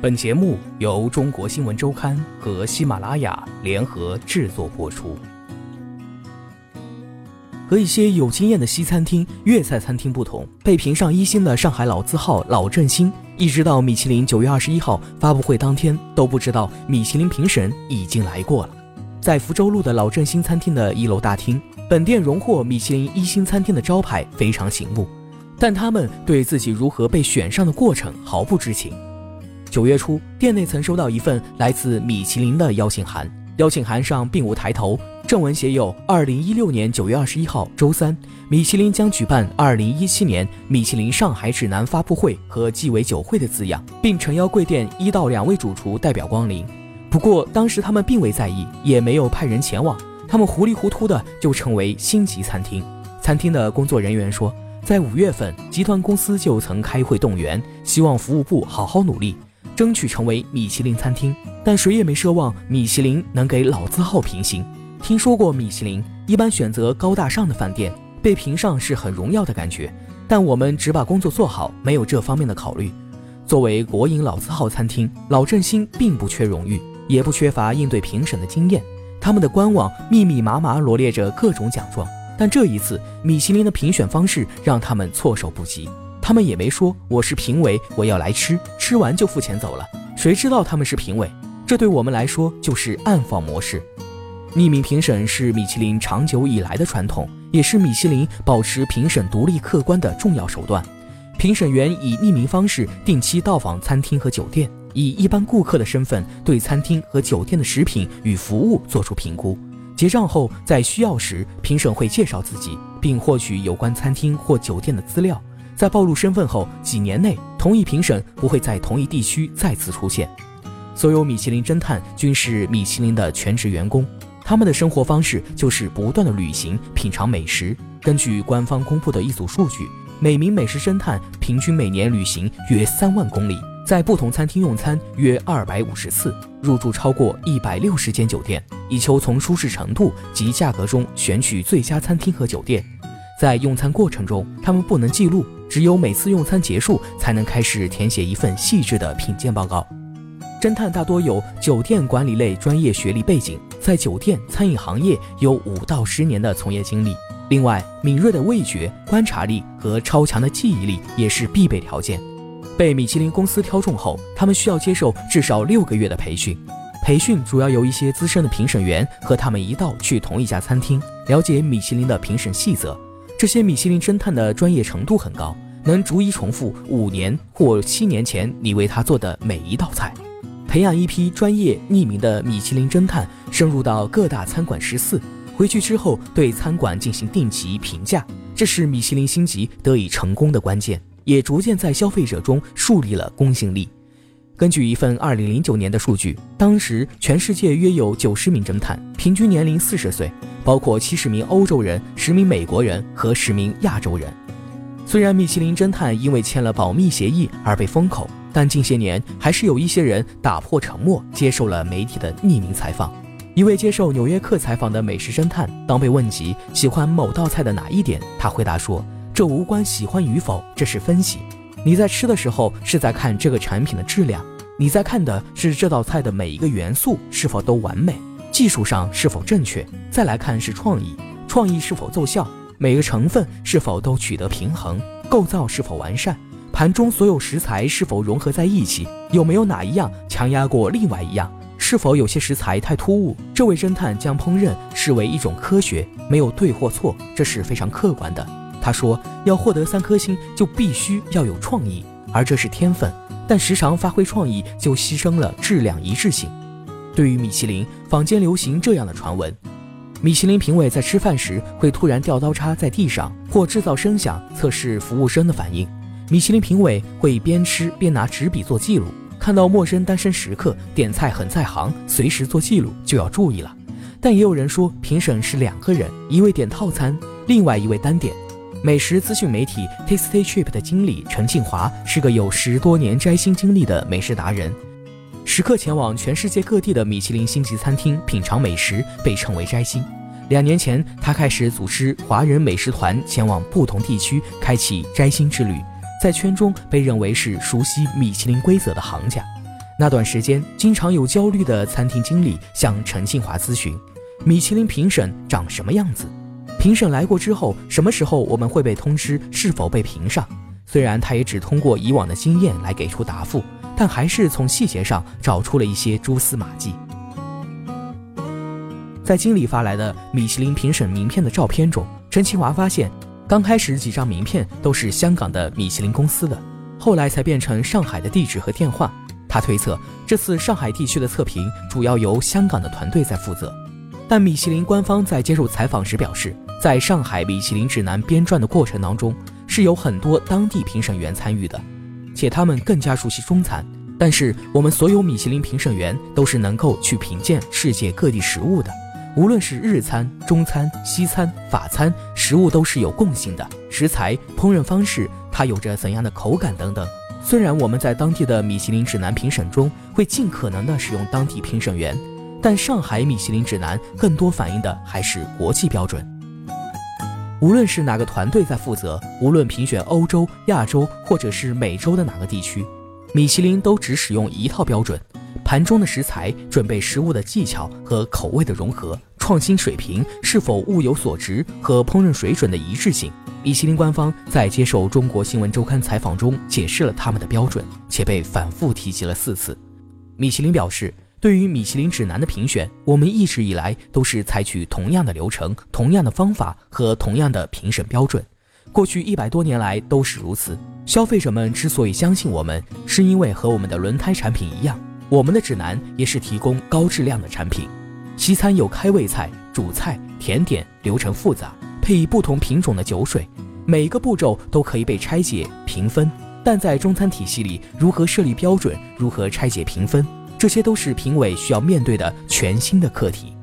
本节目由中国新闻周刊和喜马拉雅联合制作播出。和一些有经验的西餐厅、粤菜餐厅不同，被评上一星的上海老字号老振兴，一直到米其林九月二十一号发布会当天，都不知道米其林评审已经来过了。在福州路的老振兴餐厅的一楼大厅，本店荣获米其林一星餐厅的招牌非常醒目，但他们对自己如何被选上的过程毫不知情。九月初，店内曾收到一份来自米其林的邀请函，邀请函上并无抬头，正文写有“二零一六年九月二十一号周三，米其林将举办二零一七年米其林上海指南发布会和鸡尾酒会”的字样，并诚邀贵店一到两位主厨代表光临。不过当时他们并未在意，也没有派人前往，他们糊里糊涂的就成为星级餐厅。餐厅的工作人员说，在五月份，集团公司就曾开会动员，希望服务部好好努力。争取成为米其林餐厅，但谁也没奢望米其林能给老字号评星。听说过米其林一般选择高大上的饭店，被评上是很荣耀的感觉。但我们只把工作做好，没有这方面的考虑。作为国营老字号餐厅，老振兴并不缺荣誉，也不缺乏应对评审的经验。他们的官网密密麻麻罗列着各种奖状，但这一次米其林的评选方式让他们措手不及。他们也没说我是评委，我要来吃，吃完就付钱走了。谁知道他们是评委？这对我们来说就是暗访模式。匿名评审是米其林长久以来的传统，也是米其林保持评审独立客观的重要手段。评审员以匿名方式定期到访餐厅和酒店，以一般顾客的身份对餐厅和酒店的食品与服务做出评估。结账后，在需要时，评审会介绍自己，并获取有关餐厅或酒店的资料。在暴露身份后，几年内同一评审不会在同一地区再次出现。所有米其林侦探均是米其林的全职员工，他们的生活方式就是不断的旅行、品尝美食。根据官方公布的一组数据，每名美食侦探平均每年旅行约三万公里，在不同餐厅用餐约二百五十次，入住超过一百六十间酒店，以求从舒适程度及价格中选取最佳餐厅和酒店。在用餐过程中，他们不能记录。只有每次用餐结束，才能开始填写一份细致的品鉴报告。侦探大多有酒店管理类专业学历背景，在酒店餐饮行业有五到十年的从业经历。另外，敏锐的味觉、观察力和超强的记忆力也是必备条件。被米其林公司挑中后，他们需要接受至少六个月的培训。培训主要由一些资深的评审员和他们一道去同一家餐厅，了解米其林的评审细则。这些米其林侦探的专业程度很高，能逐一重复五年或七年前你为他做的每一道菜。培养一批专业匿名的米其林侦探，深入到各大餐馆十四，回去之后对餐馆进行定级评价，这是米其林星级得以成功的关键，也逐渐在消费者中树立了公信力。根据一份二零零九年的数据，当时全世界约有九十名侦探，平均年龄四十岁，包括七十名欧洲人、十名美国人和十名亚洲人。虽然米其林侦探因为签了保密协议而被封口，但近些年还是有一些人打破沉默，接受了媒体的匿名采访。一位接受《纽约客》采访的美食侦探，当被问及喜欢某道菜的哪一点，他回答说：“这无关喜欢与否，这是分析。”你在吃的时候是在看这个产品的质量，你在看的是这道菜的每一个元素是否都完美，技术上是否正确。再来看是创意，创意是否奏效，每个成分是否都取得平衡，构造是否完善，盘中所有食材是否融合在一起，有没有哪一样强压过另外一样，是否有些食材太突兀。这位侦探将烹饪视为一种科学，没有对或错，这是非常客观的。他说：“要获得三颗星，就必须要有创意，而这是天分。但时常发挥创意，就牺牲了质量一致性。”对于米其林，坊间流行这样的传闻：米其林评委在吃饭时会突然掉刀叉在地上，或制造声响测试服务生的反应；米其林评委会边吃边拿纸笔做记录，看到陌生单身食客点菜很在行，随时做记录就要注意了。但也有人说，评审是两个人，一位点套餐，另外一位单点。美食资讯媒体 Tasty Trip 的经理陈庆华是个有十多年摘星经历的美食达人，时刻前往全世界各地的米其林星级餐厅品尝美食，被称为摘星。两年前，他开始组织华人美食团前往不同地区，开启摘星之旅，在圈中被认为是熟悉米其林规则的行家。那段时间，经常有焦虑的餐厅经理向陈庆华咨询：米其林评审长什么样子？评审来过之后，什么时候我们会被通知是否被评上？虽然他也只通过以往的经验来给出答复，但还是从细节上找出了一些蛛丝马迹。在经理发来的米其林评审名片的照片中，陈清华发现，刚开始几张名片都是香港的米其林公司的，后来才变成上海的地址和电话。他推测，这次上海地区的测评主要由香港的团队在负责。但米其林官方在接受采访时表示，在上海米其林指南编撰的过程当中，是有很多当地评审员参与的，且他们更加熟悉中餐。但是，我们所有米其林评审员都是能够去品鉴世界各地食物的，无论是日餐、中餐、西餐、法餐，食物都是有共性的，食材、烹饪方式，它有着怎样的口感等等。虽然我们在当地的米其林指南评审中会尽可能的使用当地评审员，但上海米其林指南更多反映的还是国际标准。无论是哪个团队在负责，无论评选欧洲、亚洲或者是美洲的哪个地区，米其林都只使用一套标准：盘中的食材、准备食物的技巧和口味的融合、创新水平是否物有所值和烹饪水准的一致性。米其林官方在接受中国新闻周刊采访中解释了他们的标准，且被反复提及了四次。米其林表示，对于米其林指南的评选，我们一直以来都是采取同样的流程、同样的方法和同样的评审标准，过去一百多年来都是如此。消费者们之所以相信我们，是因为和我们的轮胎产品一样，我们的指南也是提供高质量的产品。西餐有开胃菜、主菜、甜点，流程复杂。配以不同品种的酒水，每个步骤都可以被拆解评分。但在中餐体系里，如何设立标准，如何拆解评分，这些都是评委需要面对的全新的课题。